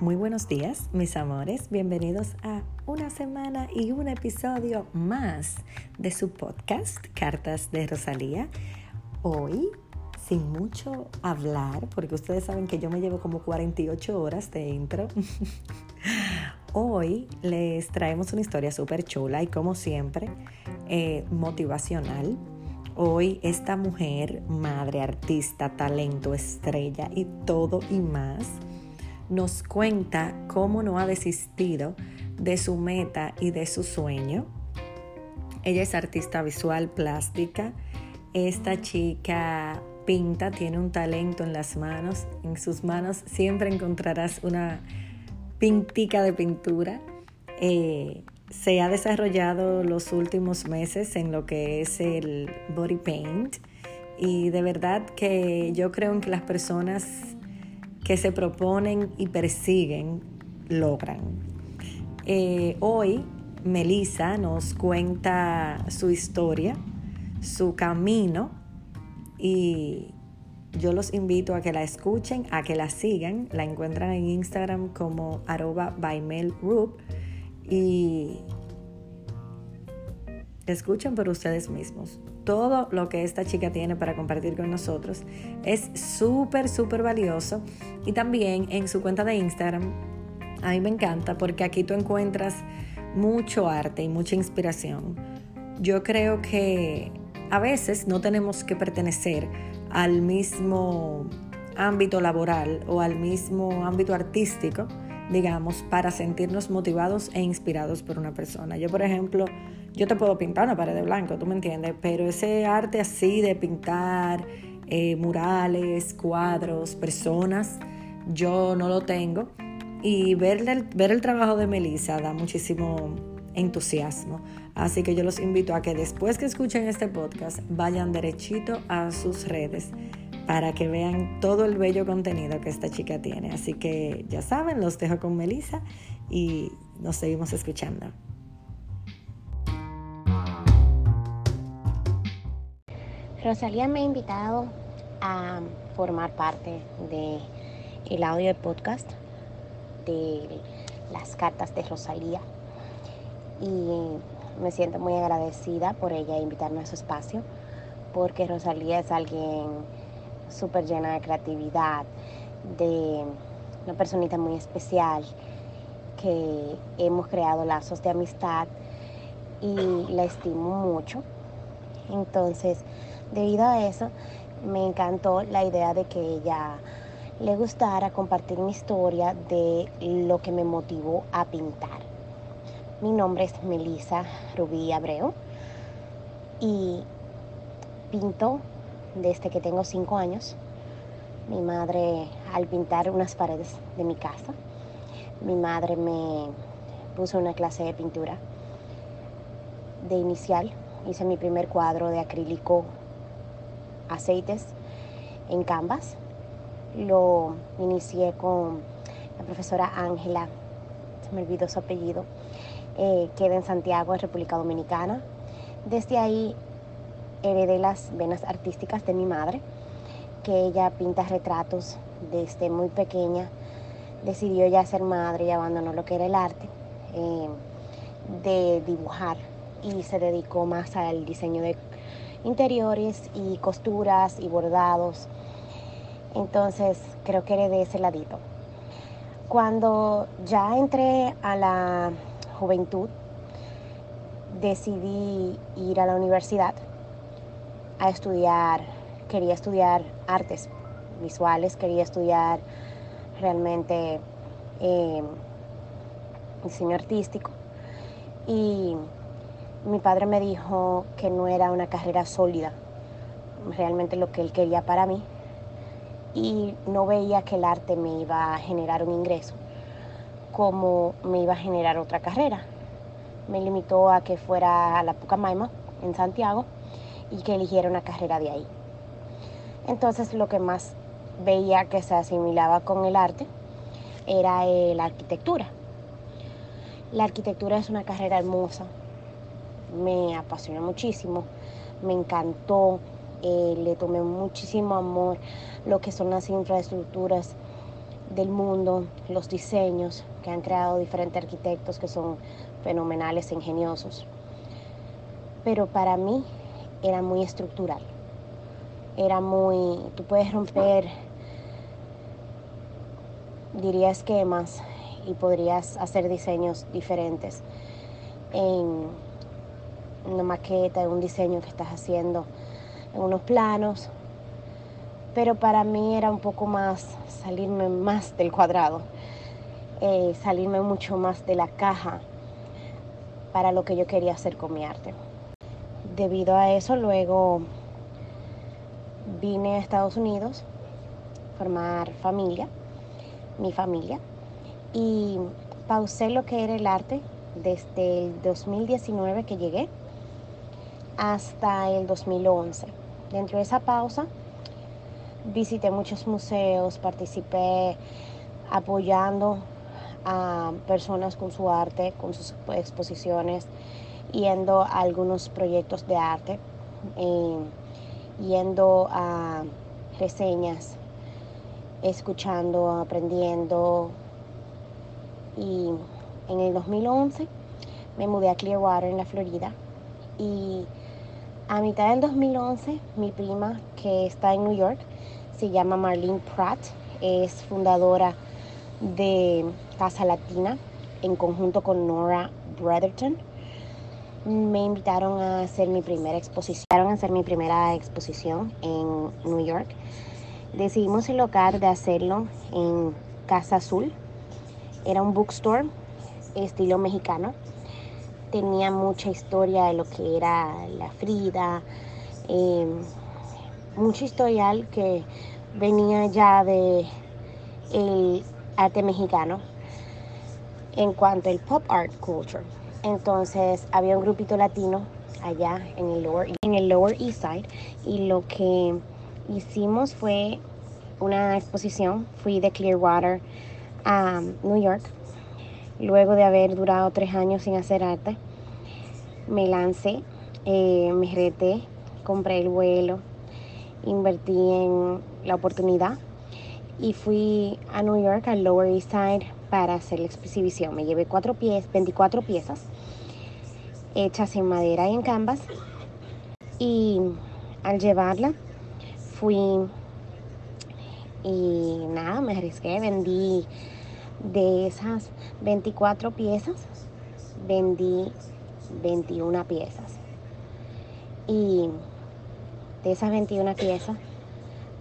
Muy buenos días, mis amores. Bienvenidos a una semana y un episodio más de su podcast, Cartas de Rosalía. Hoy, sin mucho hablar, porque ustedes saben que yo me llevo como 48 horas de intro. Hoy les traemos una historia súper chula y como siempre, eh, motivacional. Hoy esta mujer, madre, artista, talento, estrella y todo y más nos cuenta cómo no ha desistido de su meta y de su sueño. Ella es artista visual plástica. Esta chica pinta, tiene un talento en las manos. En sus manos siempre encontrarás una pintica de pintura. Eh, se ha desarrollado los últimos meses en lo que es el body paint y de verdad que yo creo en que las personas que se proponen y persiguen logran. Eh, hoy Melissa nos cuenta su historia, su camino y yo los invito a que la escuchen, a que la sigan. La encuentran en Instagram como arroba y escuchen por ustedes mismos todo lo que esta chica tiene para compartir con nosotros. Es súper, súper valioso. Y también en su cuenta de Instagram, a mí me encanta porque aquí tú encuentras mucho arte y mucha inspiración. Yo creo que a veces no tenemos que pertenecer al mismo ámbito laboral o al mismo ámbito artístico, digamos, para sentirnos motivados e inspirados por una persona. Yo, por ejemplo, yo te puedo pintar una pared de blanco, tú me entiendes, pero ese arte así de pintar eh, murales, cuadros, personas, yo no lo tengo. Y ver el, ver el trabajo de Melissa da muchísimo entusiasmo. Así que yo los invito a que después que escuchen este podcast vayan derechito a sus redes para que vean todo el bello contenido que esta chica tiene. Así que ya saben, los dejo con Melissa y nos seguimos escuchando. Rosalía me ha invitado a formar parte del el audio de podcast de las cartas de Rosalía y me siento muy agradecida por ella invitarme a su espacio porque Rosalía es alguien súper llena de creatividad, de una personita muy especial que hemos creado lazos de amistad y la estimo mucho. Entonces, Debido a eso, me encantó la idea de que ella le gustara compartir mi historia de lo que me motivó a pintar. Mi nombre es Melissa Rubí Abreu y pinto desde que tengo cinco años. Mi madre, al pintar unas paredes de mi casa, mi madre me puso una clase de pintura. De inicial hice mi primer cuadro de acrílico aceites en Canvas. Lo inicié con la profesora Ángela, se me olvidó su apellido, eh, queda en Santiago, en República Dominicana. Desde ahí heredé las venas artísticas de mi madre, que ella pinta retratos desde muy pequeña. Decidió ya ser madre y abandonó lo que era el arte eh, de dibujar y se dedicó más al diseño de interiores y costuras y bordados. Entonces creo que de ese ladito. Cuando ya entré a la juventud, decidí ir a la universidad a estudiar, quería estudiar artes visuales, quería estudiar realmente eh, diseño artístico y mi padre me dijo que no era una carrera sólida, realmente lo que él quería para mí, y no veía que el arte me iba a generar un ingreso como me iba a generar otra carrera. Me limitó a que fuera a la Pucamaima, en Santiago, y que eligiera una carrera de ahí. Entonces lo que más veía que se asimilaba con el arte era eh, la arquitectura. La arquitectura es una carrera hermosa, me apasionó muchísimo, me encantó, eh, le tomé muchísimo amor lo que son las infraestructuras del mundo, los diseños que han creado diferentes arquitectos que son fenomenales, ingeniosos. Pero para mí era muy estructural. Era muy, tú puedes romper, diría esquemas y podrías hacer diseños diferentes en una maqueta, un diseño que estás haciendo, en unos planos. Pero para mí era un poco más salirme más del cuadrado, eh, salirme mucho más de la caja para lo que yo quería hacer con mi arte. Debido a eso, luego vine a Estados Unidos, formar familia, mi familia, y pausé lo que era el arte desde el 2019 que llegué hasta el 2011. Dentro de esa pausa visité muchos museos, participé apoyando a personas con su arte, con sus exposiciones, yendo a algunos proyectos de arte, eh, yendo a reseñas, escuchando, aprendiendo. Y en el 2011 me mudé a Clearwater, en la Florida. Y a mitad del 2011, mi prima, que está en New York, se llama Marlene Pratt, es fundadora de Casa Latina en conjunto con Nora Brotherton. Me invitaron a hacer mi primera exposición, a hacer mi primera exposición en New York. Decidimos el local de hacerlo en Casa Azul. Era un bookstore estilo mexicano. Tenía mucha historia de lo que era la Frida, eh, mucho historial que venía ya de el arte mexicano en cuanto al pop art culture. Entonces había un grupito latino allá en el Lower, en el Lower East Side y lo que hicimos fue una exposición. Fui de Clearwater a New York. Luego de haber durado tres años sin hacer arte, me lancé, eh, me reté, compré el vuelo, invertí en la oportunidad y fui a New York, al Lower East Side, para hacer la exhibición. Me llevé cuatro pies, 24 piezas hechas en madera y en canvas. Y al llevarla, fui y nada, me arriesgué, vendí de esas 24 piezas, vendí 21 piezas. Y de esas 21 piezas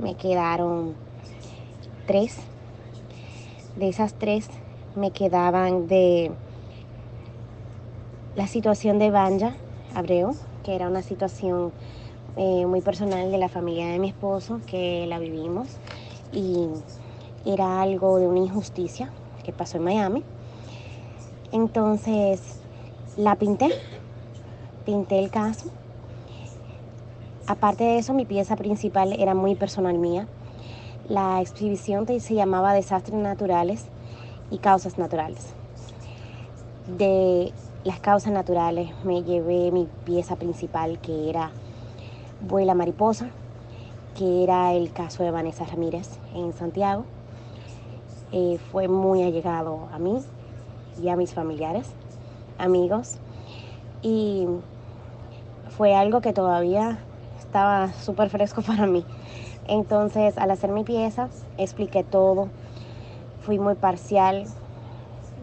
me quedaron tres. De esas tres me quedaban de la situación de Banja Abreu, que era una situación eh, muy personal de la familia de mi esposo, que la vivimos y era algo de una injusticia que pasó en Miami. Entonces la pinté, pinté el caso. Aparte de eso, mi pieza principal era muy personal mía. La exhibición se llamaba Desastres Naturales y Causas Naturales. De las causas naturales me llevé mi pieza principal que era Vuela Mariposa, que era el caso de Vanessa Ramírez en Santiago. Eh, fue muy allegado a mí y a mis familiares, amigos, y fue algo que todavía estaba súper fresco para mí. Entonces, al hacer mi pieza, expliqué todo, fui muy parcial,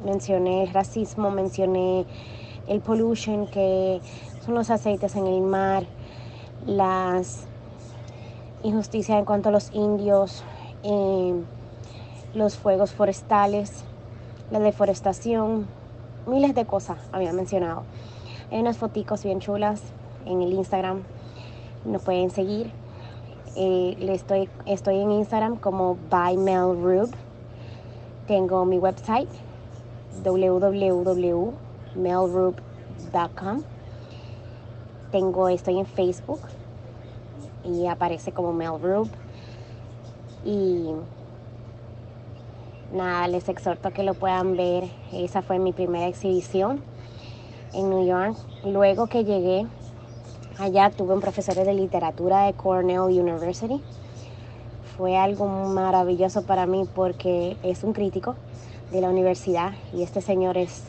mencioné el racismo, mencioné el pollution, que son los aceites en el mar, las injusticias en cuanto a los indios, eh, los fuegos forestales, la deforestación, miles de cosas había mencionado. Hay unas fotos bien chulas en el Instagram, nos pueden seguir. Eh, estoy, estoy en Instagram como by Tengo mi website www.melrube.com. Tengo, estoy en Facebook y aparece como Mel Y nada, les exhorto a que lo puedan ver. Esa fue mi primera exhibición en New York. Luego que llegué Allá tuve un profesor de literatura de Cornell University. fue algo maravilloso para mí porque es un crítico de la universidad y este señor es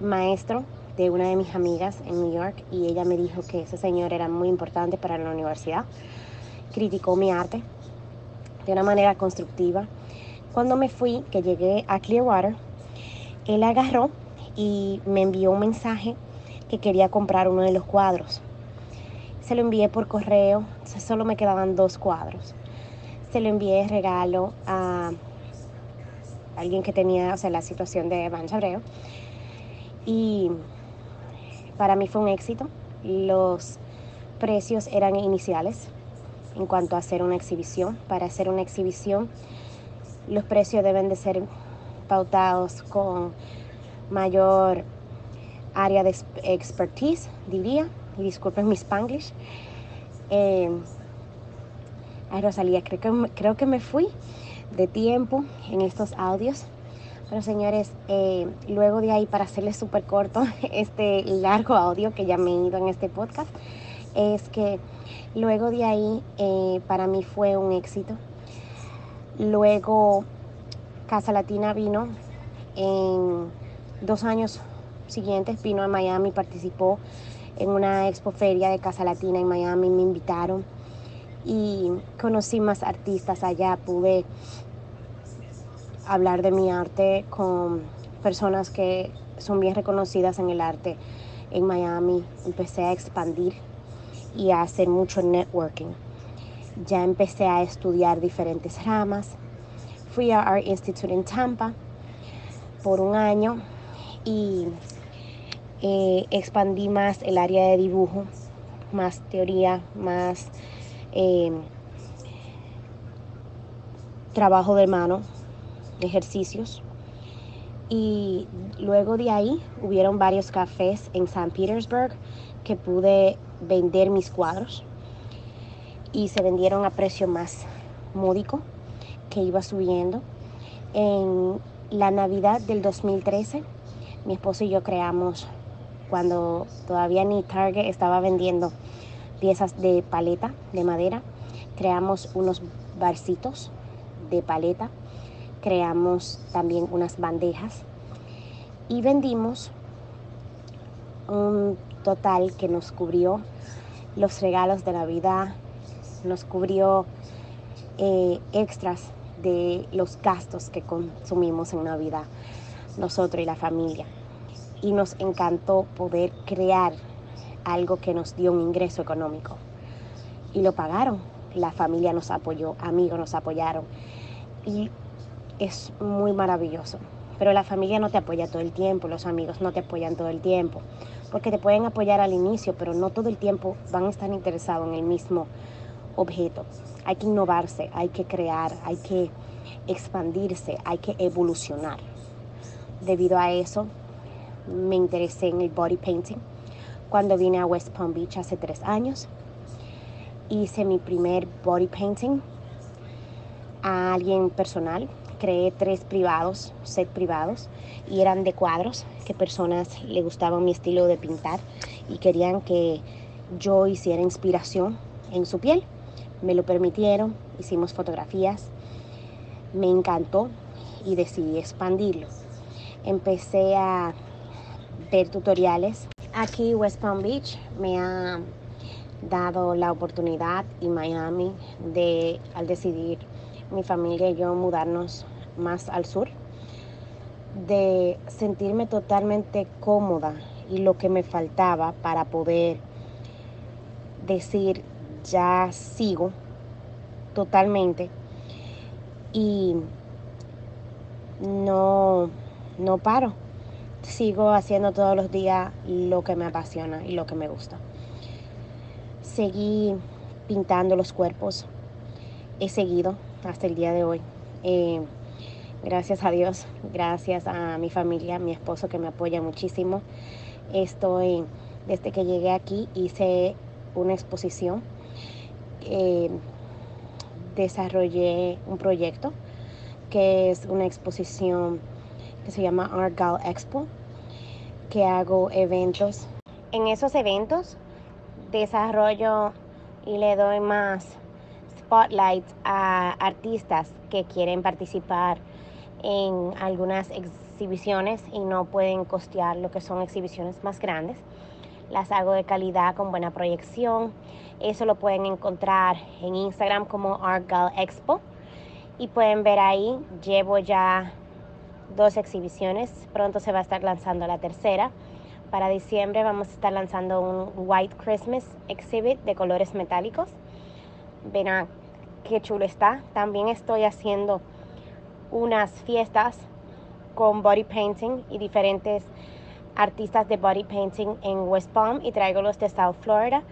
maestro de una de mis amigas en New York y ella me dijo que ese señor era muy importante para la universidad. Criticó mi arte de una manera constructiva. Cuando me fui, que llegué a Clearwater, él agarró y me envió un mensaje que quería comprar uno de los cuadros. Se lo envié por correo, solo me quedaban dos cuadros. Se lo envié de regalo a alguien que tenía o sea, la situación de Van Chabreo. Y para mí fue un éxito. Los precios eran iniciales en cuanto a hacer una exhibición. Para hacer una exhibición, los precios deben de ser pautados con mayor área de expertise, diría, y disculpen mi spanglish. Eh, ay, Rosalía, creo que, creo que me fui de tiempo en estos audios. Pero señores, eh, luego de ahí, para hacerles súper corto este largo audio que ya me he ido en este podcast, es que luego de ahí eh, para mí fue un éxito. Luego Casa Latina vino en dos años siguientes, vino a Miami, participó en una expoferia de Casa Latina en Miami, me invitaron y conocí más artistas allá, pude hablar de mi arte con personas que son bien reconocidas en el arte en Miami, empecé a expandir y a hacer mucho networking. Ya empecé a estudiar diferentes ramas. Fui a Art Institute en Tampa por un año y eh, expandí más el área de dibujo, más teoría, más eh, trabajo de mano, ejercicios. Y luego de ahí hubieron varios cafés en San Petersburg que pude vender mis cuadros y se vendieron a precio más módico que iba subiendo. En la Navidad del 2013, mi esposo y yo creamos cuando todavía ni Target estaba vendiendo piezas de paleta de madera. Creamos unos barcitos de paleta, creamos también unas bandejas y vendimos un total que nos cubrió los regalos de Navidad, nos cubrió eh, extras de los gastos que consumimos en Navidad, nosotros y la familia y nos encantó poder crear algo que nos dio un ingreso económico. Y lo pagaron. La familia nos apoyó, amigos nos apoyaron. Y es muy maravilloso. Pero la familia no te apoya todo el tiempo, los amigos no te apoyan todo el tiempo. Porque te pueden apoyar al inicio, pero no todo el tiempo van a estar interesados en el mismo objeto. Hay que innovarse, hay que crear, hay que expandirse, hay que evolucionar. Debido a eso, me interesé en el body painting cuando vine a West Palm Beach hace tres años. Hice mi primer body painting a alguien personal. Creé tres privados, set privados, y eran de cuadros que personas le gustaban mi estilo de pintar y querían que yo hiciera inspiración en su piel. Me lo permitieron, hicimos fotografías, me encantó y decidí expandirlo. Empecé a ver tutoriales. Aquí West Palm Beach me ha dado la oportunidad y Miami de al decidir mi familia y yo mudarnos más al sur de sentirme totalmente cómoda y lo que me faltaba para poder decir ya sigo totalmente y no no paro sigo haciendo todos los días lo que me apasiona y lo que me gusta. Seguí pintando los cuerpos. He seguido hasta el día de hoy. Eh, gracias a Dios, gracias a mi familia, mi esposo que me apoya muchísimo. Estoy, desde que llegué aquí, hice una exposición. Eh, desarrollé un proyecto que es una exposición que se llama Argyle Expo, que hago eventos. En esos eventos desarrollo y le doy más spotlights a artistas que quieren participar en algunas exhibiciones y no pueden costear lo que son exhibiciones más grandes. Las hago de calidad con buena proyección. Eso lo pueden encontrar en Instagram como Argal Expo. Y pueden ver ahí, llevo ya dos exhibiciones. Pronto se va a estar lanzando la tercera. Para diciembre vamos a estar lanzando un White Christmas Exhibit de colores metálicos. A qué chulo está. También estoy haciendo unas fiestas con body painting y diferentes artistas de body painting en West Palm y traigo los de South Florida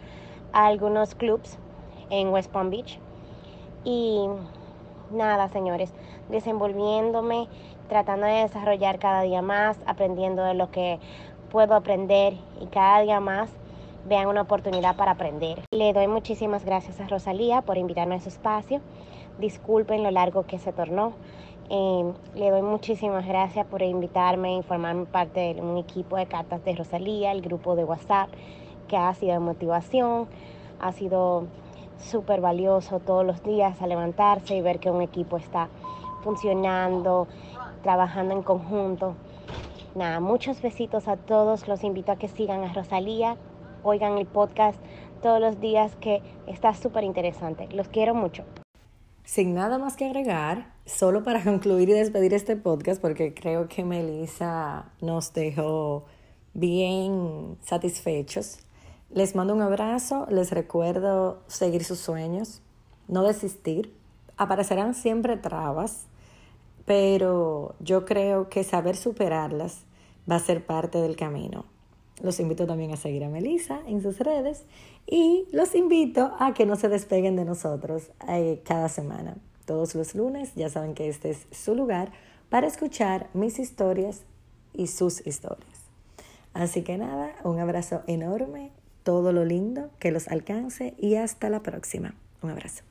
a algunos clubs en West Palm Beach. Y nada, señores, desenvolviéndome, tratando de desarrollar cada día más, aprendiendo de lo que puedo aprender y cada día más vean una oportunidad para aprender. Le doy muchísimas gracias a Rosalía por invitarme a su espacio. Disculpen lo largo que se tornó. Le doy muchísimas gracias por invitarme a informarme parte de un equipo de cartas de Rosalía, el grupo de WhatsApp, que ha sido de motivación, ha sido súper valioso todos los días a levantarse y ver que un equipo está funcionando, trabajando en conjunto. Nada, muchos besitos a todos. Los invito a que sigan a Rosalía, oigan el podcast todos los días que está súper interesante. Los quiero mucho. Sin nada más que agregar, solo para concluir y despedir este podcast, porque creo que Melissa nos dejó bien satisfechos. Les mando un abrazo, les recuerdo seguir sus sueños, no desistir. Aparecerán siempre trabas, pero yo creo que saber superarlas va a ser parte del camino. Los invito también a seguir a Melissa en sus redes y los invito a que no se despeguen de nosotros eh, cada semana. Todos los lunes ya saben que este es su lugar para escuchar mis historias y sus historias. Así que nada, un abrazo enorme, todo lo lindo que los alcance y hasta la próxima. Un abrazo.